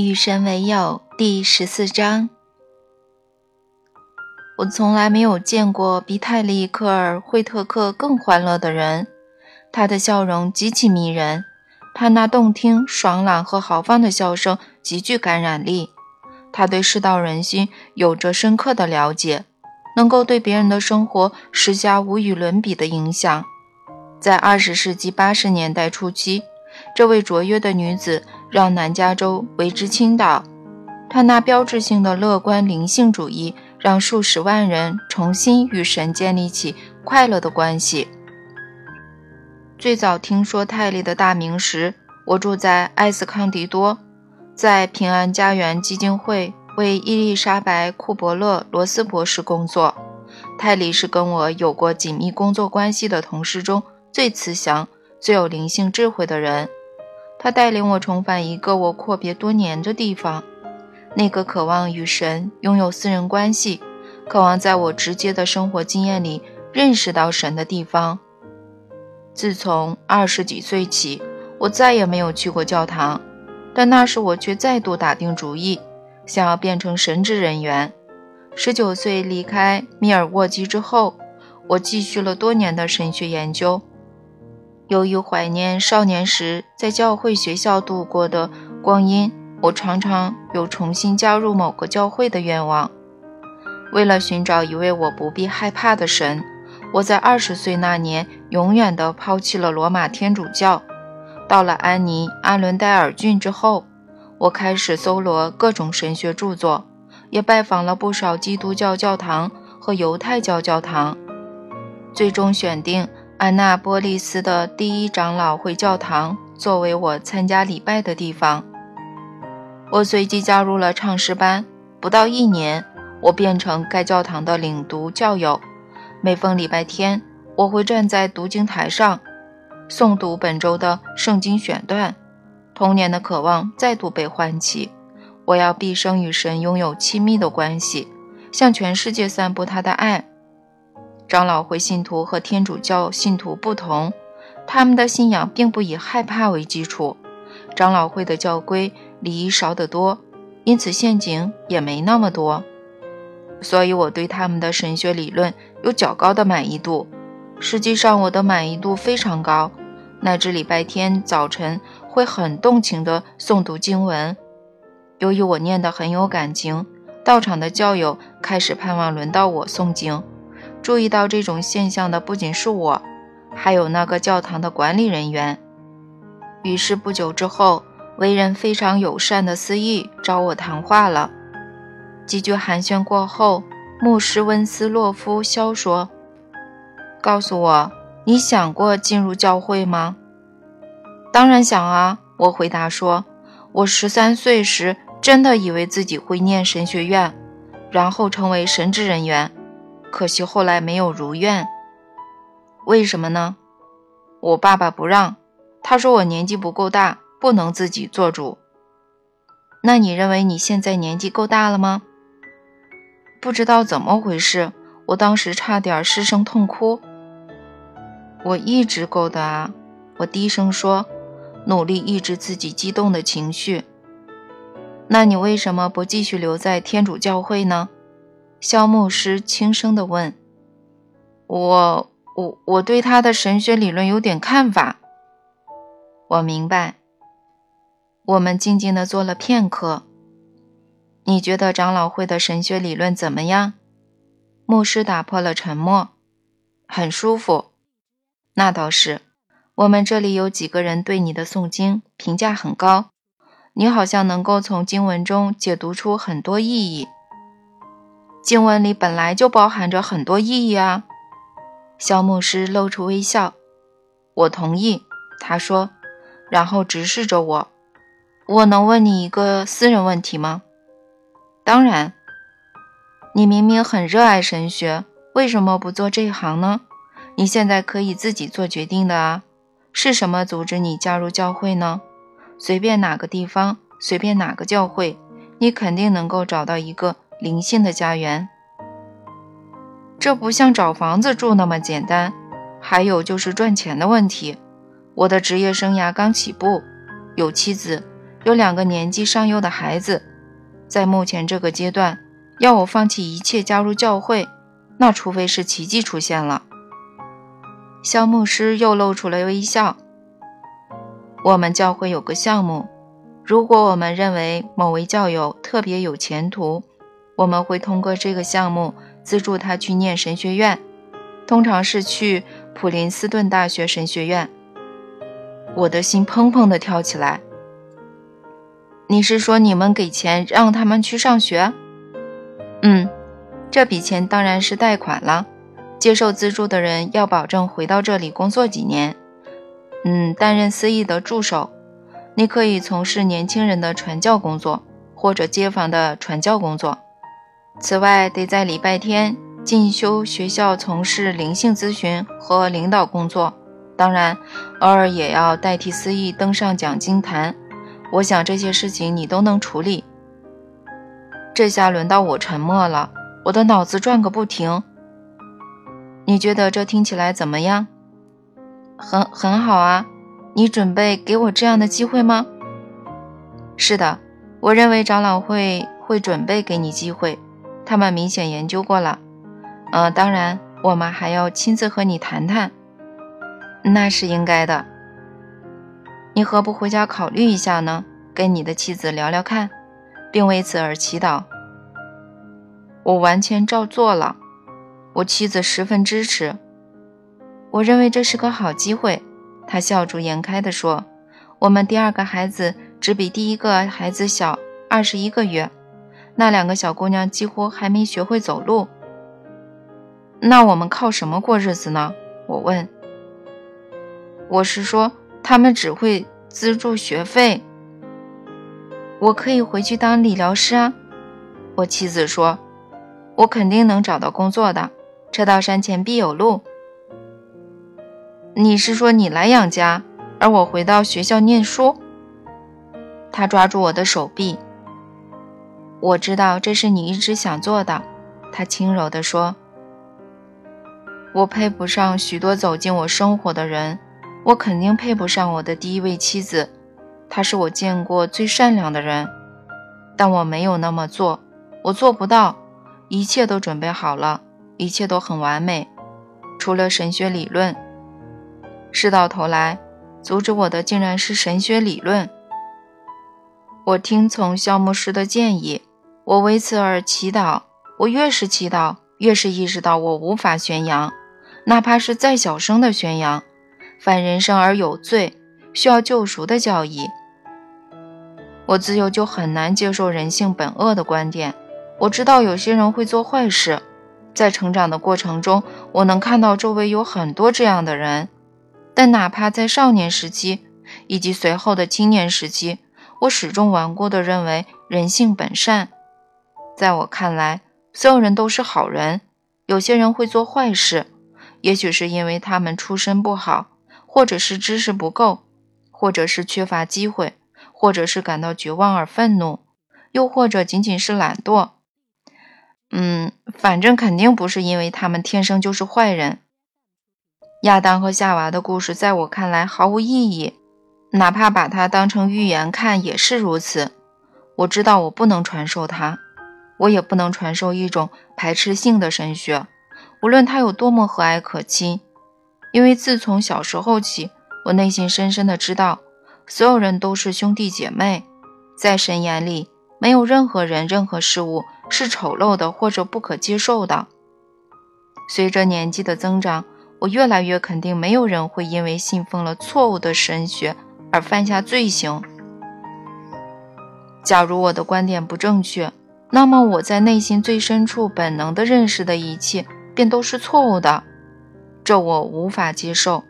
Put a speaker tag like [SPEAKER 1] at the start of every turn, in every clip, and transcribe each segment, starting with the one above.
[SPEAKER 1] 与神为友第十四章。我从来没有见过比泰利·克尔·惠特克更欢乐的人。他的笑容极其迷人，他那动听、爽朗和豪放的笑声极具感染力。他对世道人心有着深刻的了解，能够对别人的生活施加无与伦比的影响。在二十世纪八十年代初期，这位卓越的女子。让南加州为之倾倒。他那标志性的乐观灵性主义，让数十万人重新与神建立起快乐的关系。最早听说泰利的大名时，我住在埃斯康迪多，在平安家园基金会为伊丽莎白·库伯勒·罗斯博士工作。泰利是跟我有过紧密工作关系的同事中最慈祥、最有灵性智慧的人。他带领我重返一个我阔别多年的地方，那个渴望与神拥有私人关系、渴望在我直接的生活经验里认识到神的地方。自从二十几岁起，我再也没有去过教堂，但那时我却再度打定主意，想要变成神职人员。十九岁离开密尔沃基之后，我继续了多年的神学研究。由于怀念少年时在教会学校度过的光阴，我常常有重新加入某个教会的愿望。为了寻找一位我不必害怕的神，我在二十岁那年永远地抛弃了罗马天主教。到了安妮·阿伦戴尔郡之后，我开始搜罗各种神学著作，也拜访了不少基督教教堂和犹太教教堂，最终选定。安娜波利斯的第一长老会教堂作为我参加礼拜的地方。我随即加入了唱诗班，不到一年，我变成该教堂的领读教友。每逢礼拜天，我会站在读经台上，诵读本周的圣经选段。童年的渴望再度被唤起，我要毕生与神拥有亲密的关系，向全世界散布他的爱。长老会信徒和天主教信徒不同，他们的信仰并不以害怕为基础。长老会的教规礼仪少得多，因此陷阱也没那么多。所以我对他们的神学理论有较高的满意度。实际上，我的满意度非常高，乃至礼拜天早晨会很动情地诵读经文。由于我念得很有感情，到场的教友开始盼望轮到我诵经。注意到这种现象的不仅是我，还有那个教堂的管理人员。于是不久之后，为人非常友善的司仪找我谈话了。几句寒暄过后，牧师温斯洛夫肖说：“告诉我，你想过进入教会吗？”“当然想啊！”我回答说，“我十三岁时真的以为自己会念神学院，然后成为神职人员。”可惜后来没有如愿，为什么呢？我爸爸不让，他说我年纪不够大，不能自己做主。那你认为你现在年纪够大了吗？不知道怎么回事，我当时差点失声痛哭。我一直够的啊，我低声说，努力抑制自己激动的情绪。那你为什么不继续留在天主教会呢？肖牧师轻声地问：“我我我对他的神学理论有点看法。”我明白。我们静静地坐了片刻。你觉得长老会的神学理论怎么样？牧师打破了沉默。很舒服。那倒是。我们这里有几个人对你的诵经评价很高。你好像能够从经文中解读出很多意义。经文里本来就包含着很多意义啊！肖牧师露出微笑。我同意，他说，然后直视着我。我能问你一个私人问题吗？当然。你明明很热爱神学，为什么不做这一行呢？你现在可以自己做决定的啊。是什么阻止你加入教会呢？随便哪个地方，随便哪个教会，你肯定能够找到一个。灵性的家园，这不像找房子住那么简单。还有就是赚钱的问题。我的职业生涯刚起步，有妻子，有两个年纪尚幼的孩子，在目前这个阶段，要我放弃一切加入教会，那除非是奇迹出现了。肖牧师又露出了微笑。我们教会有个项目，如果我们认为某位教友特别有前途，我们会通过这个项目资助他去念神学院，通常是去普林斯顿大学神学院。我的心砰砰地跳起来。你是说你们给钱让他们去上学？嗯，这笔钱当然是贷款了。接受资助的人要保证回到这里工作几年，嗯，担任司仪的助手。你可以从事年轻人的传教工作，或者街坊的传教工作。此外，得在礼拜天进修学校从事灵性咨询和领导工作。当然，偶尔也要代替司仪登上讲经坛。我想这些事情你都能处理。这下轮到我沉默了，我的脑子转个不停。你觉得这听起来怎么样？很很好啊。你准备给我这样的机会吗？是的，我认为长老会会准备给你机会。他们明显研究过了。呃，当然，我们还要亲自和你谈谈。那是应该的。你何不回家考虑一下呢？跟你的妻子聊聊看，并为此而祈祷。我完全照做了，我妻子十分支持。我认为这是个好机会。他笑逐颜开地说：“我们第二个孩子只比第一个孩子小二十一个月，那两个小姑娘几乎还没学会走路。那我们靠什么过日子呢？”我问。我是说。他们只会资助学费。我可以回去当理疗师啊，我妻子说：“我肯定能找到工作的，车到山前必有路。”你是说你来养家，而我回到学校念书？他抓住我的手臂。我知道这是你一直想做的，他轻柔地说：“我配不上许多走进我生活的人。”我肯定配不上我的第一位妻子，她是我见过最善良的人，但我没有那么做，我做不到。一切都准备好了，一切都很完美，除了神学理论。事到头来，阻止我的竟然是神学理论。我听从肖牧师的建议，我为此而祈祷。我越是祈祷，越是意识到我无法宣扬，哪怕是再小声的宣扬。反人生而有罪，需要救赎的教义。我自幼就很难接受人性本恶的观点。我知道有些人会做坏事，在成长的过程中，我能看到周围有很多这样的人。但哪怕在少年时期以及随后的青年时期，我始终顽固地认为人性本善。在我看来，所有人都是好人。有些人会做坏事，也许是因为他们出身不好。或者是知识不够，或者是缺乏机会，或者是感到绝望而愤怒，又或者仅仅是懒惰。嗯，反正肯定不是因为他们天生就是坏人。亚当和夏娃的故事在我看来毫无意义，哪怕把它当成寓言看也是如此。我知道我不能传授它，我也不能传授一种排斥性的神学，无论它有多么和蔼可亲。因为自从小时候起，我内心深深的知道，所有人都是兄弟姐妹，在神眼里，没有任何人、任何事物是丑陋的或者不可接受的。随着年纪的增长，我越来越肯定，没有人会因为信奉了错误的神学而犯下罪行。假如我的观点不正确，那么我在内心最深处本能的认识的一切便都是错误的。这我无法接受，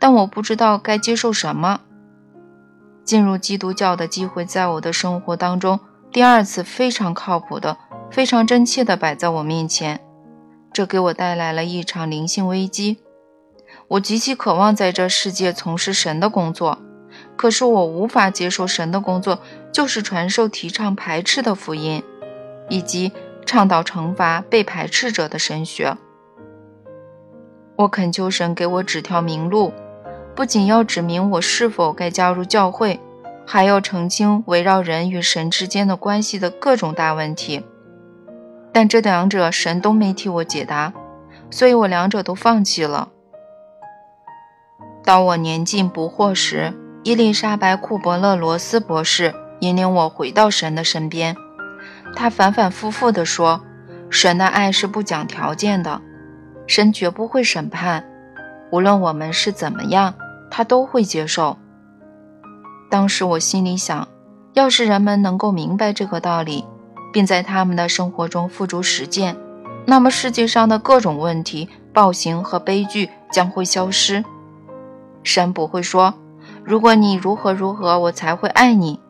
[SPEAKER 1] 但我不知道该接受什么。进入基督教的机会在我的生活当中第二次非常靠谱的、非常真切地摆在我面前，这给我带来了一场灵性危机。我极其渴望在这世界从事神的工作，可是我无法接受神的工作就是传授提倡排斥的福音，以及倡导惩罚被排斥者的神学。我恳求神给我指条明路，不仅要指明我是否该加入教会，还要澄清围绕人与神之间的关系的各种大问题。但这两者神都没替我解答，所以我两者都放弃了。当我年近不惑时，伊丽莎白·库伯勒罗斯博士引领我回到神的身边。他反反复复地说：“神的爱是不讲条件的，神绝不会审判，无论我们是怎么样，他都会接受。”当时我心里想，要是人们能够明白这个道理，并在他们的生活中付诸实践，那么世界上的各种问题、暴行和悲剧将会消失。神不会说：“如果你如何如何，我才会爱你。”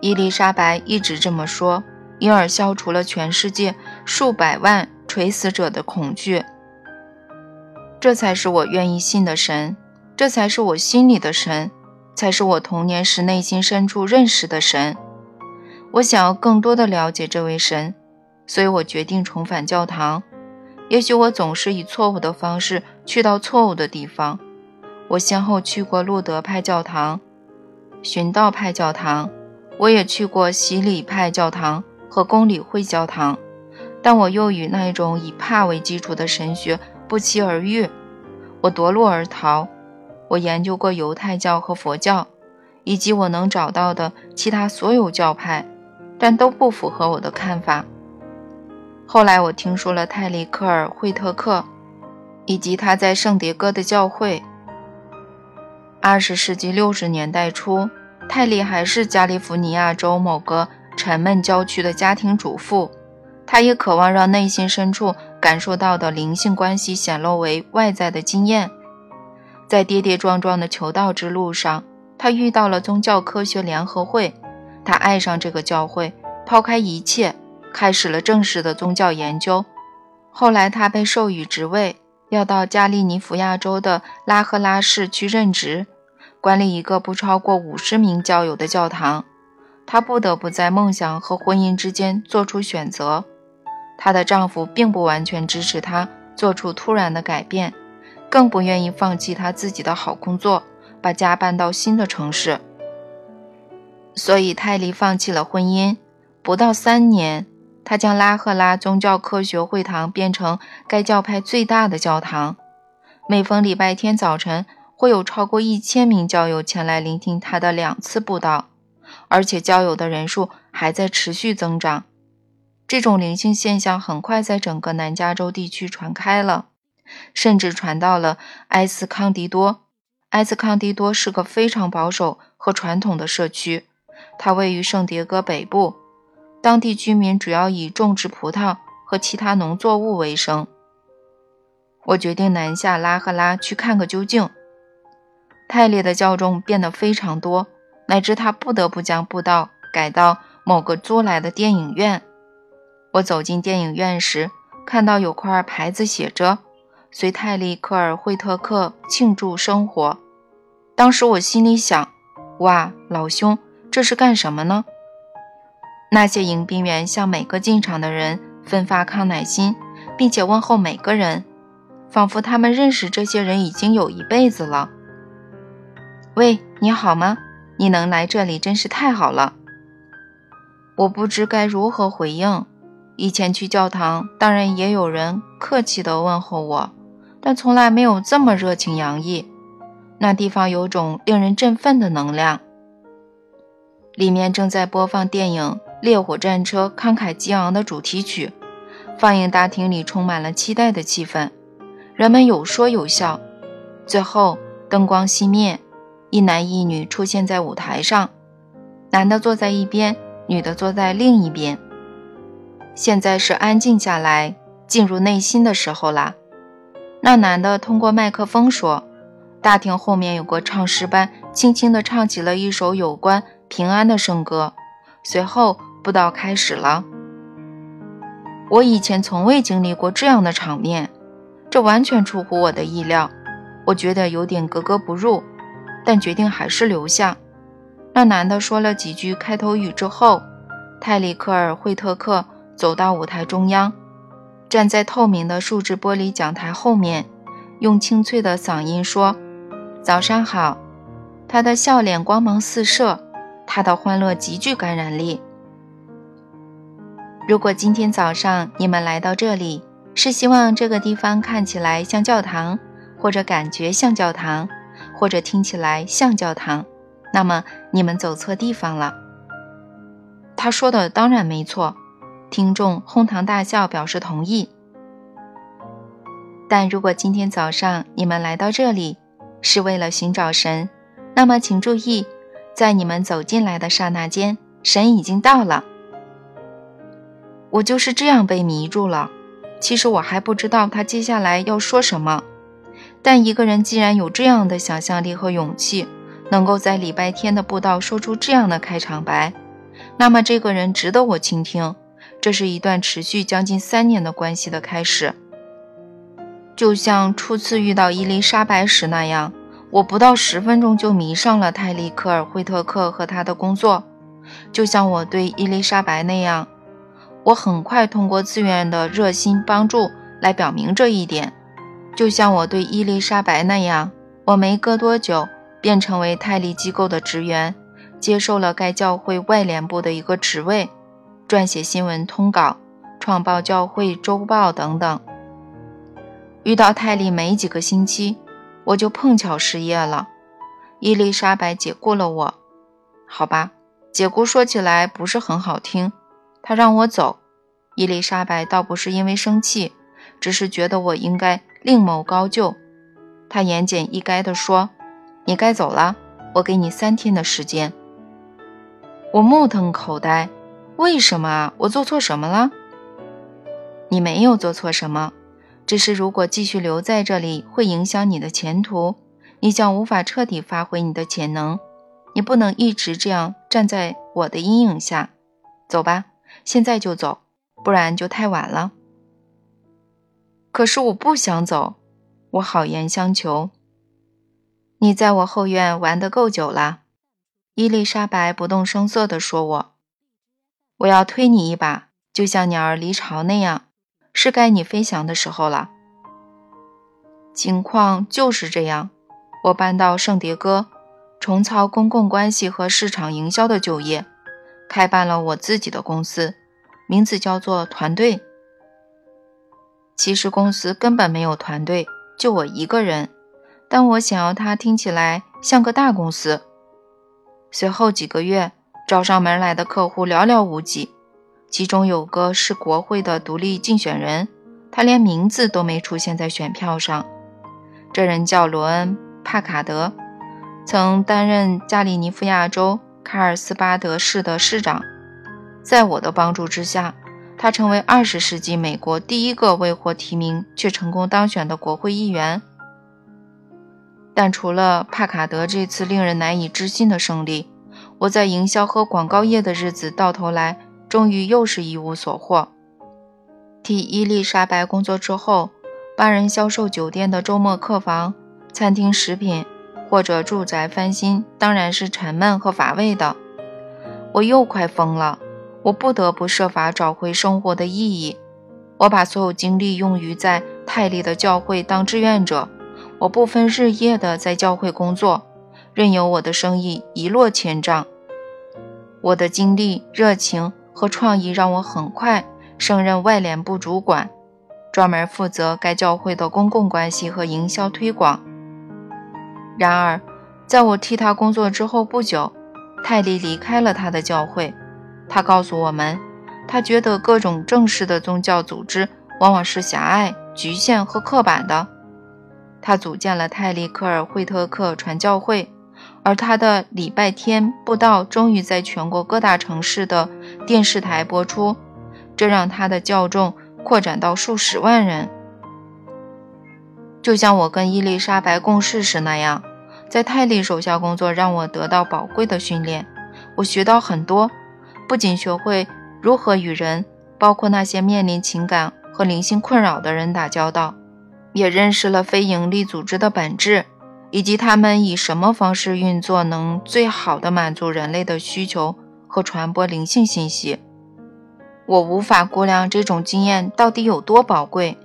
[SPEAKER 1] 伊丽莎白一直这么说，因而消除了全世界数百万垂死者的恐惧。这才是我愿意信的神，这才是我心里的神，才是我童年时内心深处认识的神。我想要更多的了解这位神，所以我决定重返教堂。也许我总是以错误的方式去到错误的地方。我先后去过路德派教堂、寻道派教堂，我也去过洗礼派教堂和公理会教堂，但我又与那种以怕为基础的神学不期而遇，我夺路而逃。我研究过犹太教和佛教，以及我能找到的其他所有教派，但都不符合我的看法。后来我听说了泰利克尔·惠特克，以及他在圣迭戈的教会。二十世纪六十年代初，泰利还是加利福尼亚州某个沉闷郊区的家庭主妇。她也渴望让内心深处感受到的灵性关系显露为外在的经验。在跌跌撞撞的求道之路上，她遇到了宗教科学联合会。她爱上这个教会，抛开一切，开始了正式的宗教研究。后来，她被授予职位，要到加利尼福亚州的拉赫拉市去任职。管理一个不超过五十名教友的教堂，她不得不在梦想和婚姻之间做出选择。她的丈夫并不完全支持她做出突然的改变，更不愿意放弃她自己的好工作，把家搬到新的城市。所以泰利放弃了婚姻。不到三年，她将拉赫拉宗教科学会堂变成该教派最大的教堂。每逢礼拜天早晨。会有超过一千名教友前来聆听他的两次布道，而且教友的人数还在持续增长。这种灵性现象很快在整个南加州地区传开了，甚至传到了埃斯康迪多。埃斯康迪多是个非常保守和传统的社区，它位于圣迭戈北部，当地居民主要以种植葡萄和其他农作物为生。我决定南下拉赫拉去看个究竟。泰利的教众变得非常多，乃至他不得不将布道改到某个租来的电影院。我走进电影院时，看到有块牌子写着“随泰利科尔惠特克庆祝生活”。当时我心里想：“哇，老兄，这是干什么呢？”那些迎宾员向每个进场的人分发康乃馨，并且问候每个人，仿佛他们认识这些人已经有一辈子了。喂，你好吗？你能来这里真是太好了。我不知该如何回应。以前去教堂，当然也有人客气地问候我，但从来没有这么热情洋溢。那地方有种令人振奋的能量。里面正在播放电影《烈火战车》慷慨激昂的主题曲，放映大厅里充满了期待的气氛，人们有说有笑。最后，灯光熄灭。一男一女出现在舞台上，男的坐在一边，女的坐在另一边。现在是安静下来、进入内心的时候啦。那男的通过麦克风说：“大厅后面有个唱诗班，轻轻地唱起了一首有关平安的圣歌。”随后布道开始了。我以前从未经历过这样的场面，这完全出乎我的意料，我觉得有点格格不入。但决定还是留下。那男的说了几句开头语之后，泰里克尔·惠特克走到舞台中央，站在透明的树脂玻璃讲台后面，用清脆的嗓音说：“早上好。”他的笑脸光芒四射，他的欢乐极具感染力。如果今天早上你们来到这里，是希望这个地方看起来像教堂，或者感觉像教堂，或者听起来像教堂，那么你们走错地方了。他说的当然没错，听众哄堂大笑，表示同意。但如果今天早上你们来到这里，是为了寻找神，那么请注意，在你们走进来的刹那间，神已经到了。我就是这样被迷住了。其实我还不知道他接下来要说什么。但一个人既然有这样的想象力和勇气，能够在礼拜天的布道说出这样的开场白，那么这个人值得我倾听。这是一段持续将近三年的关系的开始。就像初次遇到伊丽莎白时那样，我不到十分钟就迷上了泰利科尔惠特克和他的工作。就像我对伊丽莎白那样。我很快通过自愿的热心帮助来表明这一点，就像我对伊丽莎白那样，我没隔多久便成为泰利机构的职员，接受了该教会外联部的一个职位，撰写新闻通稿、创报教会周报等等。遇到泰利没几个星期，我就碰巧失业了，伊丽莎白解雇了我。好吧，解雇说起来不是很好听。他让我走，伊丽莎白倒不是因为生气，只是觉得我应该另谋高就。他言简意赅地说：“你该走了，我给你三天的时间。”我目瞪口呆，为什么啊？我做错什么了？你没有做错什么，只是如果继续留在这里会影响你的前途，你将无法彻底发挥你的潜能。你不能一直这样站在我的阴影下。走吧。现在就走，不然就太晚了。可是我不想走，我好言相求。你在我后院玩得够久了，伊丽莎白不动声色地说：“我，我要推你一把，就像鸟儿离巢那样，是该你飞翔的时候了。”情况就是这样。我搬到圣迭戈，重操公共关系和市场营销的旧业。开办了我自己的公司，名字叫做团队。其实公司根本没有团队，就我一个人。但我想要它听起来像个大公司。随后几个月，找上门来的客户寥寥无几，其中有个是国会的独立竞选人，他连名字都没出现在选票上。这人叫罗恩·帕卡德，曾担任加利尼夫亚州。卡尔斯巴德市的市长，在我的帮助之下，他成为二十世纪美国第一个未获提名却成功当选的国会议员。但除了帕卡德这次令人难以置信的胜利，我在营销和广告业的日子到头来终于又是一无所获。替伊丽莎白工作之后，帮人销售酒店的周末客房、餐厅食品。或者住宅翻新，当然是沉闷和乏味的。我又快疯了，我不得不设法找回生活的意义。我把所有精力用于在泰利的教会当志愿者，我不分日夜的在教会工作，任由我的生意一落千丈。我的精力、热情和创意让我很快升任外联部主管，专门负责该教会的公共关系和营销推广。然而，在我替他工作之后不久，泰利离开了他的教会。他告诉我们，他觉得各种正式的宗教组织往往是狭隘、局限和刻板的。他组建了泰利科尔惠特克传教会，而他的礼拜天布道终于在全国各大城市的电视台播出，这让他的教众扩展到数十万人。就像我跟伊丽莎白共事时那样，在泰利手下工作让我得到宝贵的训练。我学到很多，不仅学会如何与人，包括那些面临情感和灵性困扰的人打交道，也认识了非营利组织的本质，以及他们以什么方式运作能最好的满足人类的需求和传播灵性信息。我无法估量这种经验到底有多宝贵。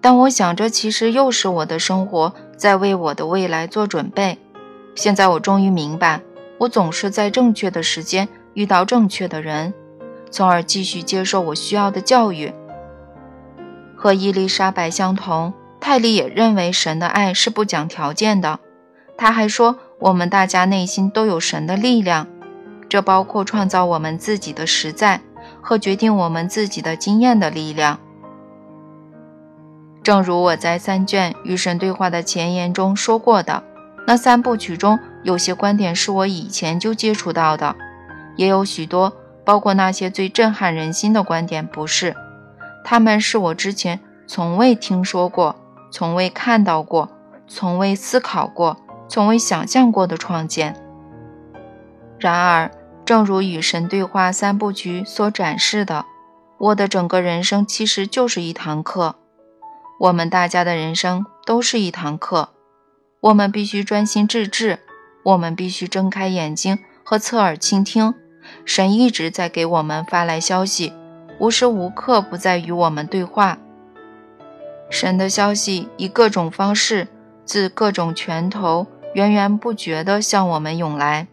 [SPEAKER 1] 但我想，这其实又是我的生活在为我的未来做准备。现在我终于明白，我总是在正确的时间遇到正确的人，从而继续接受我需要的教育。和伊丽莎白相同，泰利也认为神的爱是不讲条件的。他还说，我们大家内心都有神的力量，这包括创造我们自己的实在和决定我们自己的经验的力量。正如我在三卷与神对话的前言中说过的，那三部曲中有些观点是我以前就接触到的，也有许多，包括那些最震撼人心的观点，不是，他们是我之前从未听说过、从未看到过、从未思考过、从未想象过的创建。然而，正如与神对话三部曲所展示的，我的整个人生其实就是一堂课。我们大家的人生都是一堂课，我们必须专心致志，我们必须睁开眼睛和侧耳倾听。神一直在给我们发来消息，无时无刻不在与我们对话。神的消息以各种方式，自各种拳头源源不绝地向我们涌来。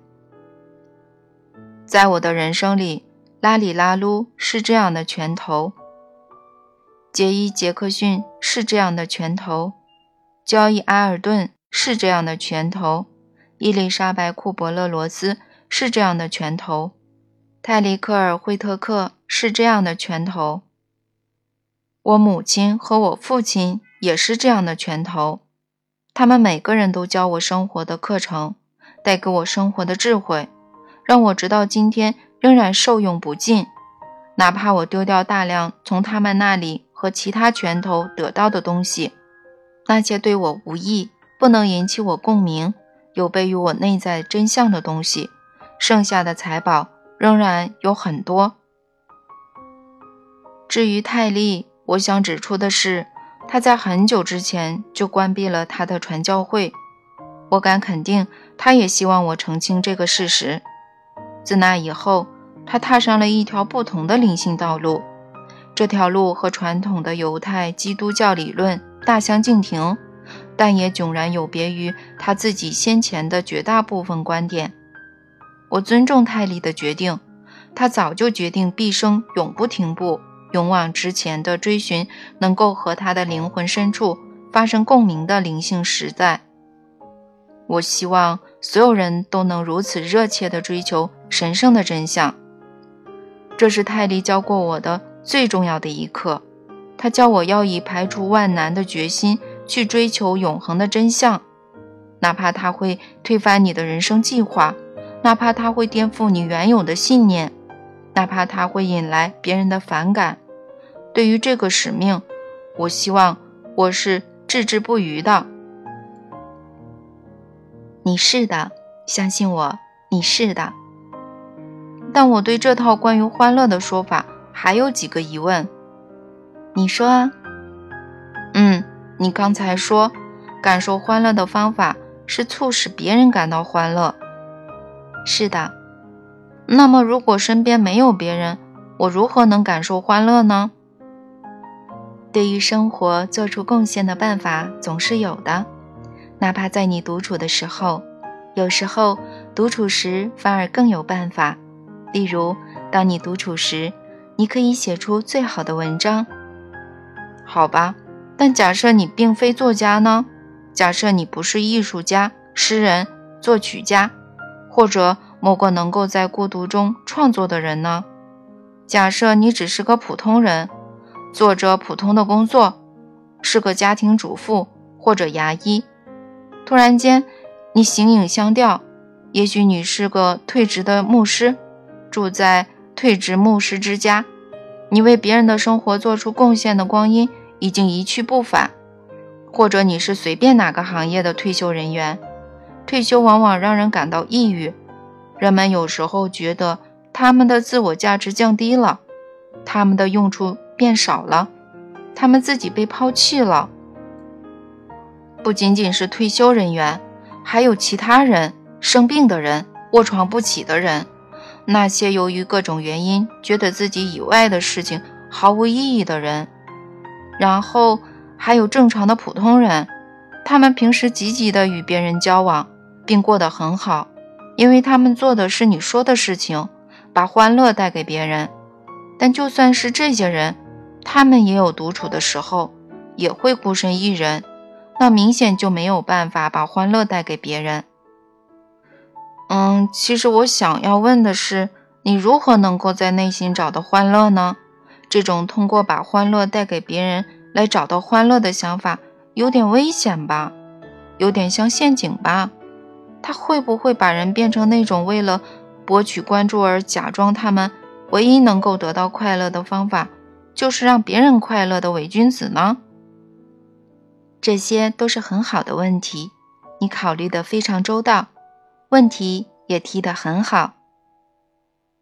[SPEAKER 1] 在我的人生里，拉里拉噜是这样的拳头。杰伊·杰克逊是这样的拳头，交易·埃尔顿是这样的拳头，伊丽莎白·库伯勒罗斯是这样的拳头，泰利克尔·惠特克是这样的拳头。我母亲和我父亲也是这样的拳头，他们每个人都教我生活的课程，带给我生活的智慧，让我直到今天仍然受用不尽，哪怕我丢掉大量从他们那里。和其他拳头得到的东西，那些对我无益、不能引起我共鸣、有悖于我内在真相的东西，剩下的财宝仍然有很多。至于泰利，我想指出的是，他在很久之前就关闭了他的传教会。我敢肯定，他也希望我澄清这个事实。自那以后，他踏上了一条不同的灵性道路。这条路和传统的犹太基督教理论大相径庭，但也迥然有别于他自己先前的绝大部分观点。我尊重泰利的决定，他早就决定毕生永不停步，勇往直前地追寻能够和他的灵魂深处发生共鸣的灵性实在。我希望所有人都能如此热切地追求神圣的真相。这是泰利教过我的。最重要的一课，他教我要以排除万难的决心去追求永恒的真相，哪怕他会推翻你的人生计划，哪怕它会颠覆你原有的信念，哪怕它会引来别人的反感。对于这个使命，我希望我是置之不渝的。你是的，相信我，你是的。但我对这套关于欢乐的说法。还有几个疑问，你说啊？嗯，你刚才说，感受欢乐的方法是促使别人感到欢乐。是的。那么，如果身边没有别人，我如何能感受欢乐呢？对于生活做出贡献的办法总是有的，哪怕在你独处的时候，有时候独处时反而更有办法。例如，当你独处时。你可以写出最好的文章，好吧？但假设你并非作家呢？假设你不是艺术家、诗人、作曲家，或者某个能够在孤独中创作的人呢？假设你只是个普通人，做着普通的工作，是个家庭主妇或者牙医。突然间，你形影相吊。也许你是个退职的牧师，住在退职牧师之家。你为别人的生活做出贡献的光阴已经一去不返，或者你是随便哪个行业的退休人员，退休往往让人感到抑郁。人们有时候觉得他们的自我价值降低了，他们的用处变少了，他们自己被抛弃了。不仅仅是退休人员，还有其他人，生病的人，卧床不起的人。那些由于各种原因觉得自己以外的事情毫无意义的人，然后还有正常的普通人，他们平时积极的与别人交往，并过得很好，因为他们做的是你说的事情，把欢乐带给别人。但就算是这些人，他们也有独处的时候，也会孤身一人，那明显就没有办法把欢乐带给别人。嗯，其实我想要问的是，你如何能够在内心找到欢乐呢？这种通过把欢乐带给别人来找到欢乐的想法，有点危险吧？有点像陷阱吧？他会不会把人变成那种为了博取关注而假装他们唯一能够得到快乐的方法就是让别人快乐的伪君子呢？这些都是很好的问题，你考虑的非常周到。问题也提得很好，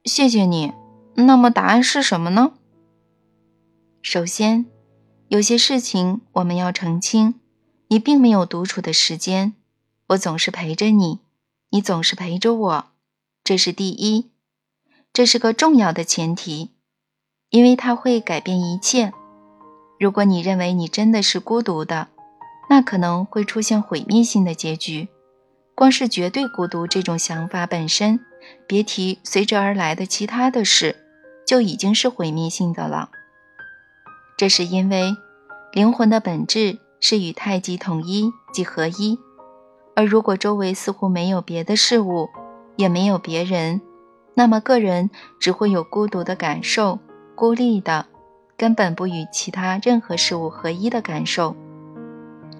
[SPEAKER 1] 谢谢你。那么答案是什么呢？首先，有些事情我们要澄清：你并没有独处的时间，我总是陪着你，你总是陪着我，这是第一，这是个重要的前提，因为它会改变一切。如果你认为你真的是孤独的，那可能会出现毁灭性的结局。光是绝对孤独这种想法本身，别提随之而来的其他的事，就已经是毁灭性的了。这是因为灵魂的本质是与太极统一即合一，而如果周围似乎没有别的事物，也没有别人，那么个人只会有孤独的感受，孤立的，根本不与其他任何事物合一的感受，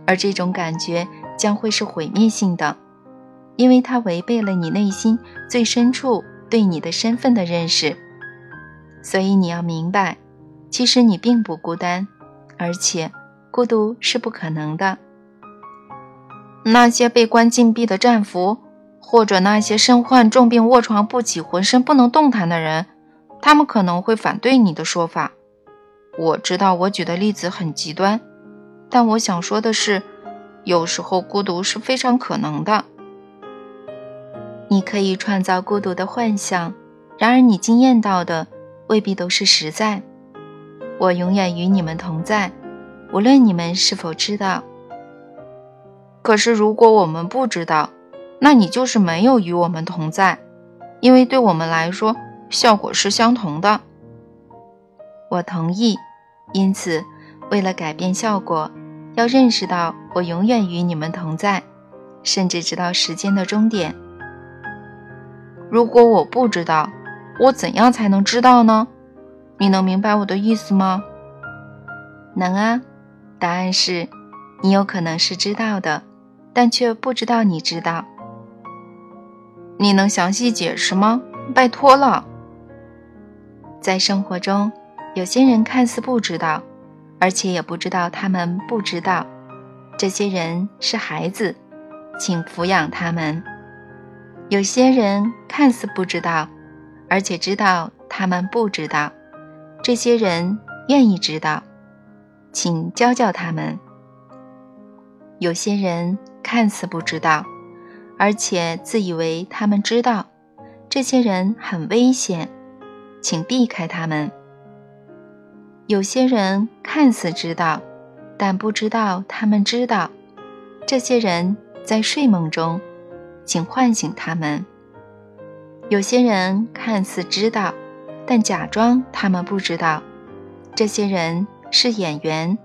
[SPEAKER 1] 而这种感觉将会是毁灭性的。因为它违背了你内心最深处对你的身份的认识，所以你要明白，其实你并不孤单，而且孤独是不可能的。那些被关禁闭的战俘，或者那些身患重病卧床不起、浑身不能动弹的人，他们可能会反对你的说法。我知道我举的例子很极端，但我想说的是，有时候孤独是非常可能的。你可以创造孤独的幻象，然而你惊艳到的未必都是实在。我永远与你们同在，无论你们是否知道。可是如果我们不知道，那你就是没有与我们同在，因为对我们来说，效果是相同的。我同意，因此，为了改变效果，要认识到我永远与你们同在，甚至直到时间的终点。如果我不知道，我怎样才能知道呢？你能明白我的意思吗？能啊。答案是，你有可能是知道的，但却不知道你知道。你能详细解释吗？拜托了。在生活中，有些人看似不知道，而且也不知道他们不知道。这些人是孩子，请抚养他们。有些人看似不知道，而且知道他们不知道。这些人愿意知道，请教教他们。有些人看似不知道，而且自以为他们知道。这些人很危险，请避开他们。有些人看似知道，但不知道他们知道。这些人在睡梦中。请唤醒他们。有些人看似知道，但假装他们不知道。这些人是演员，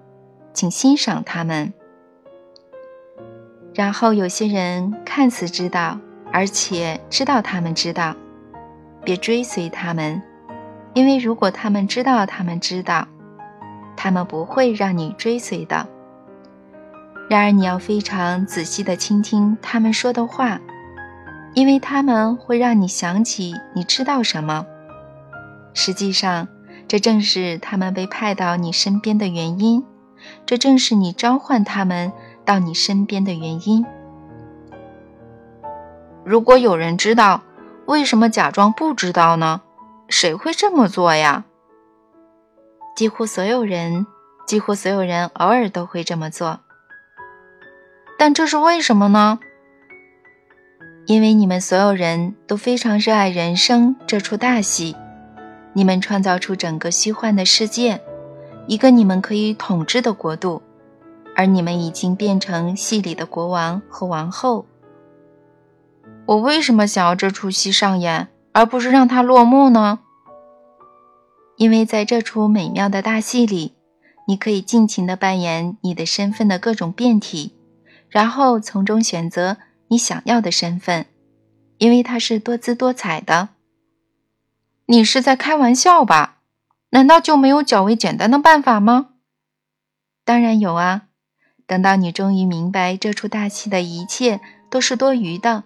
[SPEAKER 1] 请欣赏他们。然后有些人看似知道，而且知道他们知道，别追随他们，因为如果他们知道他们知道，他们不会让你追随的。然而你要非常仔细地倾听他们说的话。因为他们会让你想起你知道什么。实际上，这正是他们被派到你身边的原因，这正是你召唤他们到你身边的原因。如果有人知道，为什么假装不知道呢？谁会这么做呀？几乎所有人，几乎所有人偶尔都会这么做。但这是为什么呢？因为你们所有人都非常热爱人生这出大戏，你们创造出整个虚幻的世界，一个你们可以统治的国度，而你们已经变成戏里的国王和王后。我为什么想要这出戏上演，而不是让它落幕呢？
[SPEAKER 2] 因为在这出美妙的大戏里，你可以尽情地扮演你的身份的各种变体，然后从中选择你想要的身份，因为它是多姿多彩的。
[SPEAKER 1] 你是在开玩笑吧？难道就没有较为简单的办法吗？
[SPEAKER 2] 当然有啊！等到你终于明白这出大戏的一切都是多余的，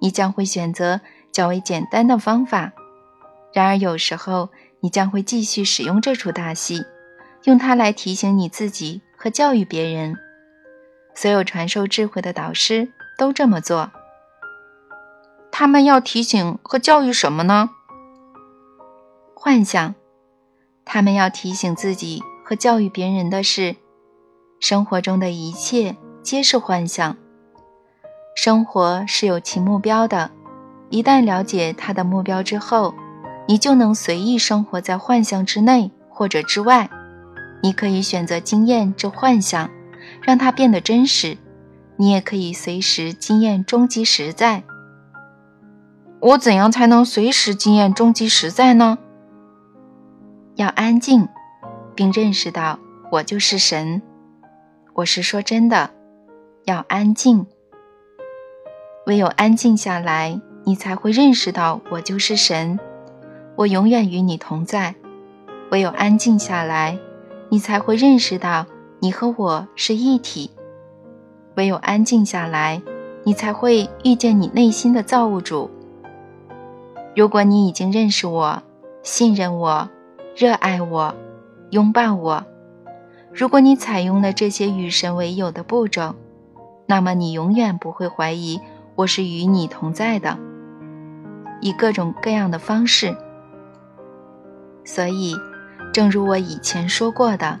[SPEAKER 2] 你将会选择较为简单的方法。然而有时候，你将会继续使用这出大戏，用它来提醒你自己和教育别人。所有传授智慧的导师都这么做。
[SPEAKER 1] 他们要提醒和教育什么呢？
[SPEAKER 2] 幻想。他们要提醒自己和教育别人的是：生活中的一切皆是幻想。生活是有其目标的，一旦了解它的目标之后。你就能随意生活在幻象之内或者之外，你可以选择经验这幻想，让它变得真实；你也可以随时经验终极实在。
[SPEAKER 1] 我怎样才能随时经验终极实在呢？
[SPEAKER 2] 要安静，并认识到我就是神。我是说真的，要安静。唯有安静下来，你才会认识到我就是神。我永远与你同在，唯有安静下来，你才会认识到你和我是一体。唯有安静下来，你才会遇见你内心的造物主。如果你已经认识我、信任我、热爱我、拥抱我，如果你采用了这些与神为友的步骤，那么你永远不会怀疑我是与你同在的，以各种各样的方式。所以，正如我以前说过的，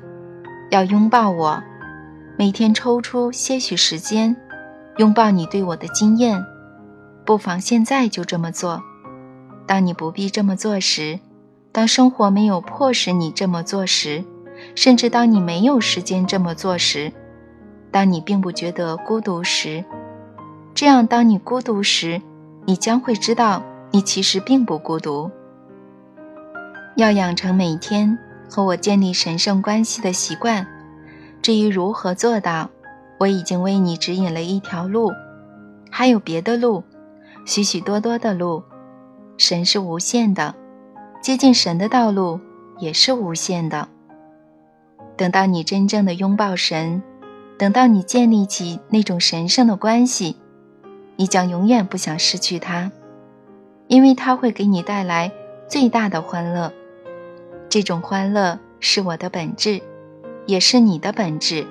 [SPEAKER 2] 要拥抱我，每天抽出些许时间，拥抱你对我的经验。不妨现在就这么做。当你不必这么做时，当生活没有迫使你这么做时，甚至当你没有时间这么做时，当你并不觉得孤独时，这样，当你孤独时，你将会知道你其实并不孤独。要养成每天和我建立神圣关系的习惯。至于如何做到，我已经为你指引了一条路，还有别的路，许许多多的路。神是无限的，接近神的道路也是无限的。等到你真正的拥抱神，等到你建立起那种神圣的关系，你将永远不想失去它，因为它会给你带来最大的欢乐。这种欢乐是我的本质，也是你的本质。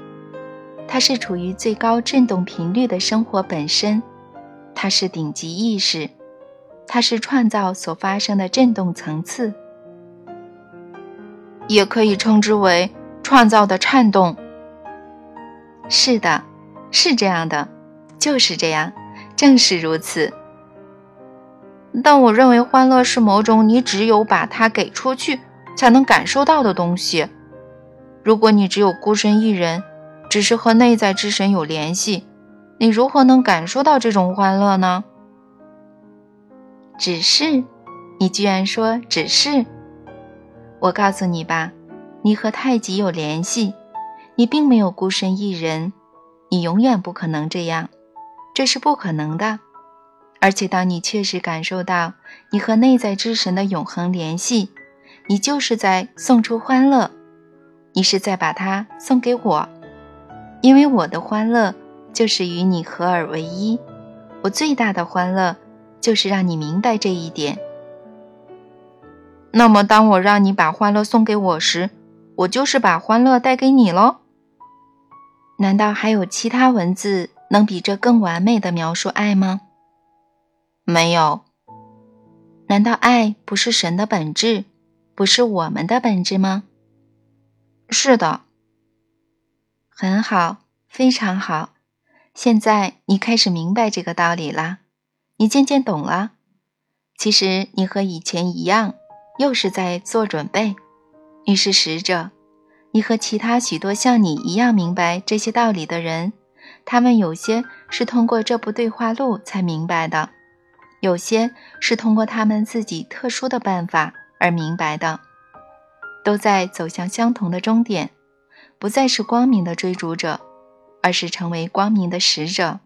[SPEAKER 2] 它是处于最高振动频率的生活本身，它是顶级意识，它是创造所发生的振动层次，
[SPEAKER 1] 也可以称之为创造的颤动。
[SPEAKER 2] 是的，是这样的，就是这样，正是如此。
[SPEAKER 1] 但我认为欢乐是某种你只有把它给出去。才能感受到的东西。如果你只有孤身一人，只是和内在之神有联系，你如何能感受到这种欢乐呢？
[SPEAKER 2] 只是，你居然说只是？我告诉你吧，你和太极有联系，你并没有孤身一人，你永远不可能这样，这是不可能的。而且，当你确实感受到你和内在之神的永恒联系，你就是在送出欢乐，你是在把它送给我，因为我的欢乐就是与你合而为一。我最大的欢乐就是让你明白这一点。
[SPEAKER 1] 那么，当我让你把欢乐送给我时，我就是把欢乐带给你喽？
[SPEAKER 2] 难道还有其他文字能比这更完美的描述爱吗？
[SPEAKER 1] 没有。
[SPEAKER 2] 难道爱不是神的本质？不是我们的本质吗？
[SPEAKER 1] 是的，
[SPEAKER 2] 很好，非常好。现在你开始明白这个道理了，你渐渐懂了。其实你和以前一样，又是在做准备。你是使者，你和其他许多像你一样明白这些道理的人，他们有些是通过这部对话录才明白的，有些是通过他们自己特殊的办法而明白的，都在走向相同的终点，不再是光明的追逐者，而是成为光明的使者。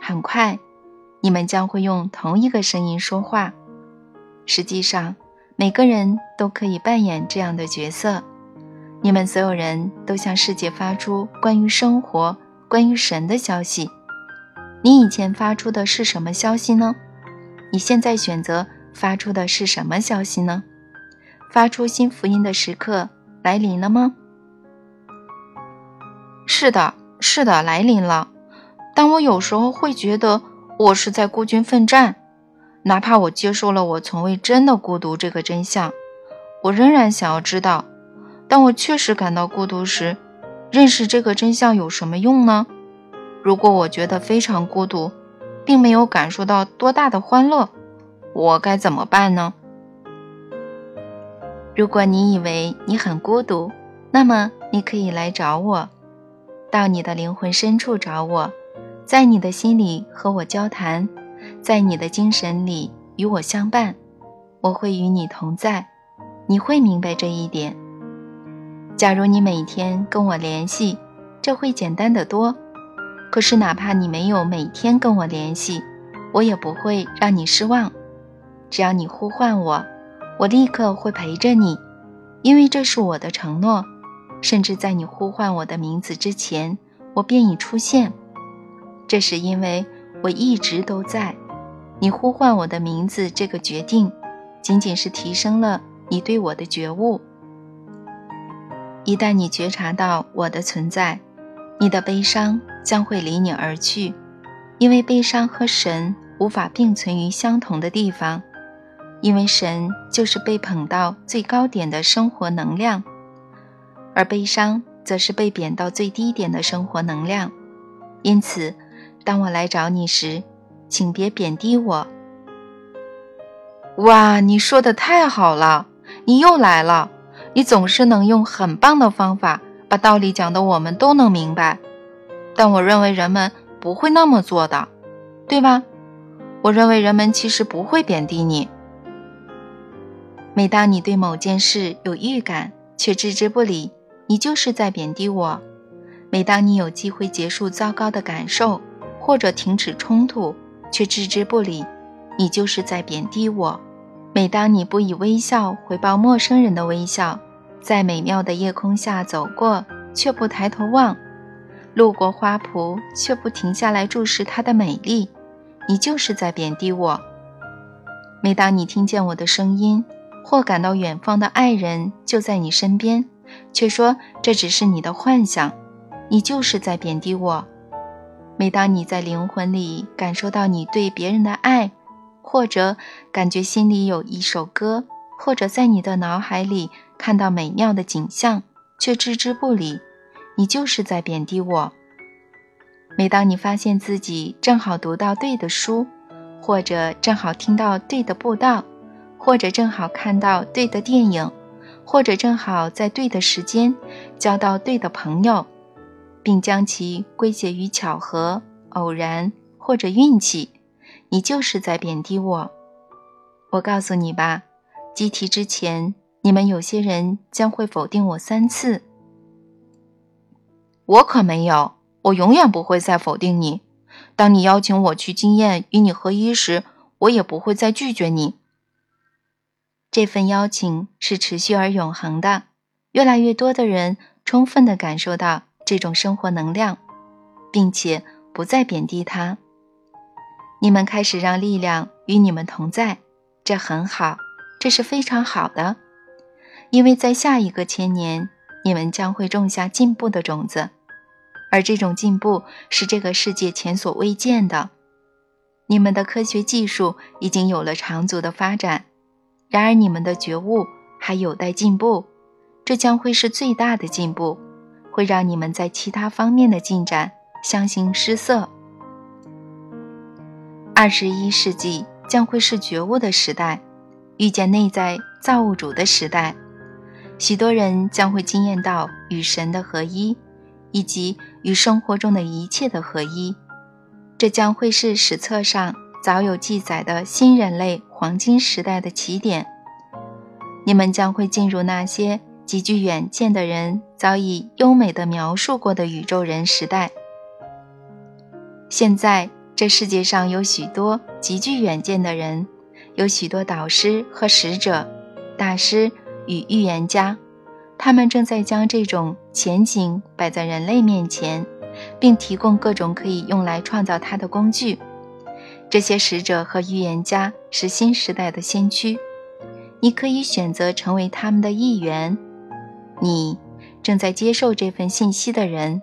[SPEAKER 2] 很快，你们将会用同一个声音说话。实际上，每个人都可以扮演这样的角色。你们所有人都向世界发出关于生活、关于神的消息。你以前发出的是什么消息呢？你现在选择发出的是什么消息呢？发出新福音的时刻来临了吗？
[SPEAKER 1] 是的，是的，来临了。但我有时候会觉得我是在孤军奋战，哪怕我接受了我从未真的孤独这个真相，我仍然想要知道。当我确实感到孤独时，认识这个真相有什么用呢？如果我觉得非常孤独，并没有感受到多大的欢乐，我该怎么办呢？
[SPEAKER 2] 如果你以为你很孤独，那么你可以来找我，到你的灵魂深处找我，在你的心里和我交谈，在你的精神里与我相伴，我会与你同在，你会明白这一点。假如你每天跟我联系，这会简单的多。可是，哪怕你没有每天跟我联系，我也不会让你失望。只要你呼唤我，我立刻会陪着你，因为这是我的承诺。甚至在你呼唤我的名字之前，我便已出现。这是因为我一直都在。你呼唤我的名字这个决定，仅仅是提升了你对我的觉悟。一旦你觉察到我的存在，你的悲伤将会离你而去，因为悲伤和神无法并存于相同的地方，因为神就是被捧到最高点的生活能量，而悲伤则是被贬到最低点的生活能量。因此，当我来找你时，请别贬低我。
[SPEAKER 1] 哇，你说的太好了！你又来了，你总是能用很棒的方法。把道理讲的我们都能明白，但我认为人们不会那么做的，对吧？我认为人们其实不会贬低你。
[SPEAKER 2] 每当你对某件事有预感却置之不理，你就是在贬低我；每当你有机会结束糟糕的感受或者停止冲突却置之不理，你就是在贬低我；每当你不以微笑回报陌生人的微笑。在美妙的夜空下走过，却不抬头望；路过花圃，却不停下来注视它的美丽。你就是在贬低我。每当你听见我的声音，或感到远方的爱人就在你身边，却说这只是你的幻想，你就是在贬低我。每当你在灵魂里感受到你对别人的爱，或者感觉心里有一首歌，或者在你的脑海里。看到美妙的景象却置之不理，你就是在贬低我。每当你发现自己正好读到对的书，或者正好听到对的布道，或者正好看到对的电影，或者正好在对的时间交到对的朋友，并将其归结于巧合、偶然或者运气，你就是在贬低我。我告诉你吧，集体之前。你们有些人将会否定我三次，
[SPEAKER 1] 我可没有，我永远不会再否定你。当你邀请我去经验与你合一时，我也不会再拒绝你。
[SPEAKER 2] 这份邀请是持续而永恒的，越来越多的人充分地感受到这种生活能量，并且不再贬低它。你们开始让力量与你们同在，这很好，这是非常好的。因为在下一个千年，你们将会种下进步的种子，而这种进步是这个世界前所未见的。你们的科学技术已经有了长足的发展，然而你们的觉悟还有待进步。这将会是最大的进步，会让你们在其他方面的进展相形失色。二十一世纪将会是觉悟的时代，遇见内在造物主的时代。许多人将会惊艳到与神的合一，以及与生活中的一切的合一。这将会是史册上
[SPEAKER 1] 早有记载的新人类黄金时代的起点。你们将会进入那些极具远见的人早已优美的描述过的宇宙人时代。现在，这世界上有许多极具远见的人，有许多导师和使者、大师与预言家，他们正在将这种前景摆在人类面前，并提供各种可以用来创造它的工具。这些使者和预言家是新时代的先驱，你可以选择成为他们的一员。你正在接受这份信息的人，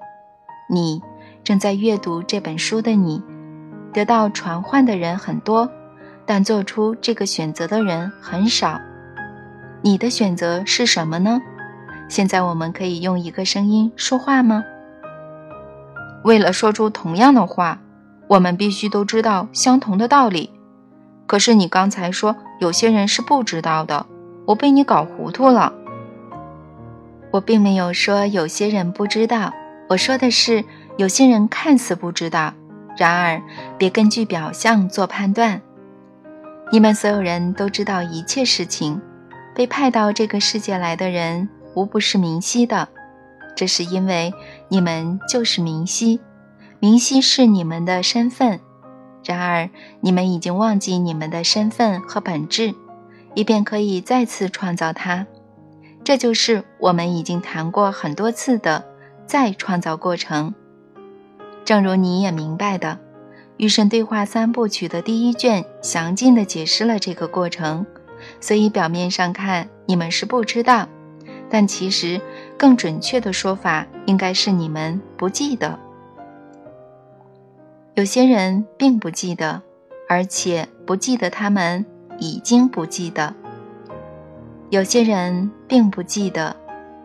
[SPEAKER 1] 你。正在阅读这本书的你，得到传唤的人很多，但做出这个选择的人很少。你的选择是什么呢？现在我们可以用一个声音说话吗？为了说出同样的话，我们必须都知道相同的道理。可是你刚才说有些人是不知道的，我被你搞糊涂了。我并没有说有些人不知道，我说的是。有些人看似不知道，然而别根据表象做判断。你们所有人都知道一切事情。被派到这个世界来的人无不是明晰的，这是因为你们就是明晰，明晰是你们的身份。然而你们已经忘记你们的身份和本质，以便可以再次创造它。这就是我们已经谈过很多次的再创造过程。正如你也明白的，《与神对话三部曲》的第一卷详尽地解释了这个过程，所以表面上看你们是不知道，但其实更准确的说法应该是你们不记得。有些人并不记得，而且不记得他们已经不记得；有些人并不记得，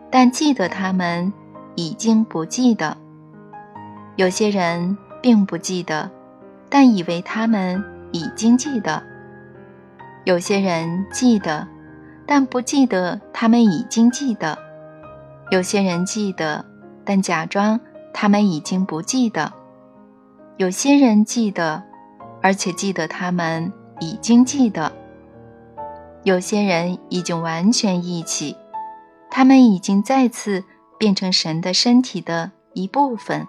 [SPEAKER 1] 但记得他们已经不记得。有些人并不记得，但以为他们已经记得；有些人记得，但不记得他们已经记得；有些人记得，但假装他们已经不记得；有些人记得，而且记得他们已经记得；有些人已经完全忆起，他们已经再次变成神的身体的一部分。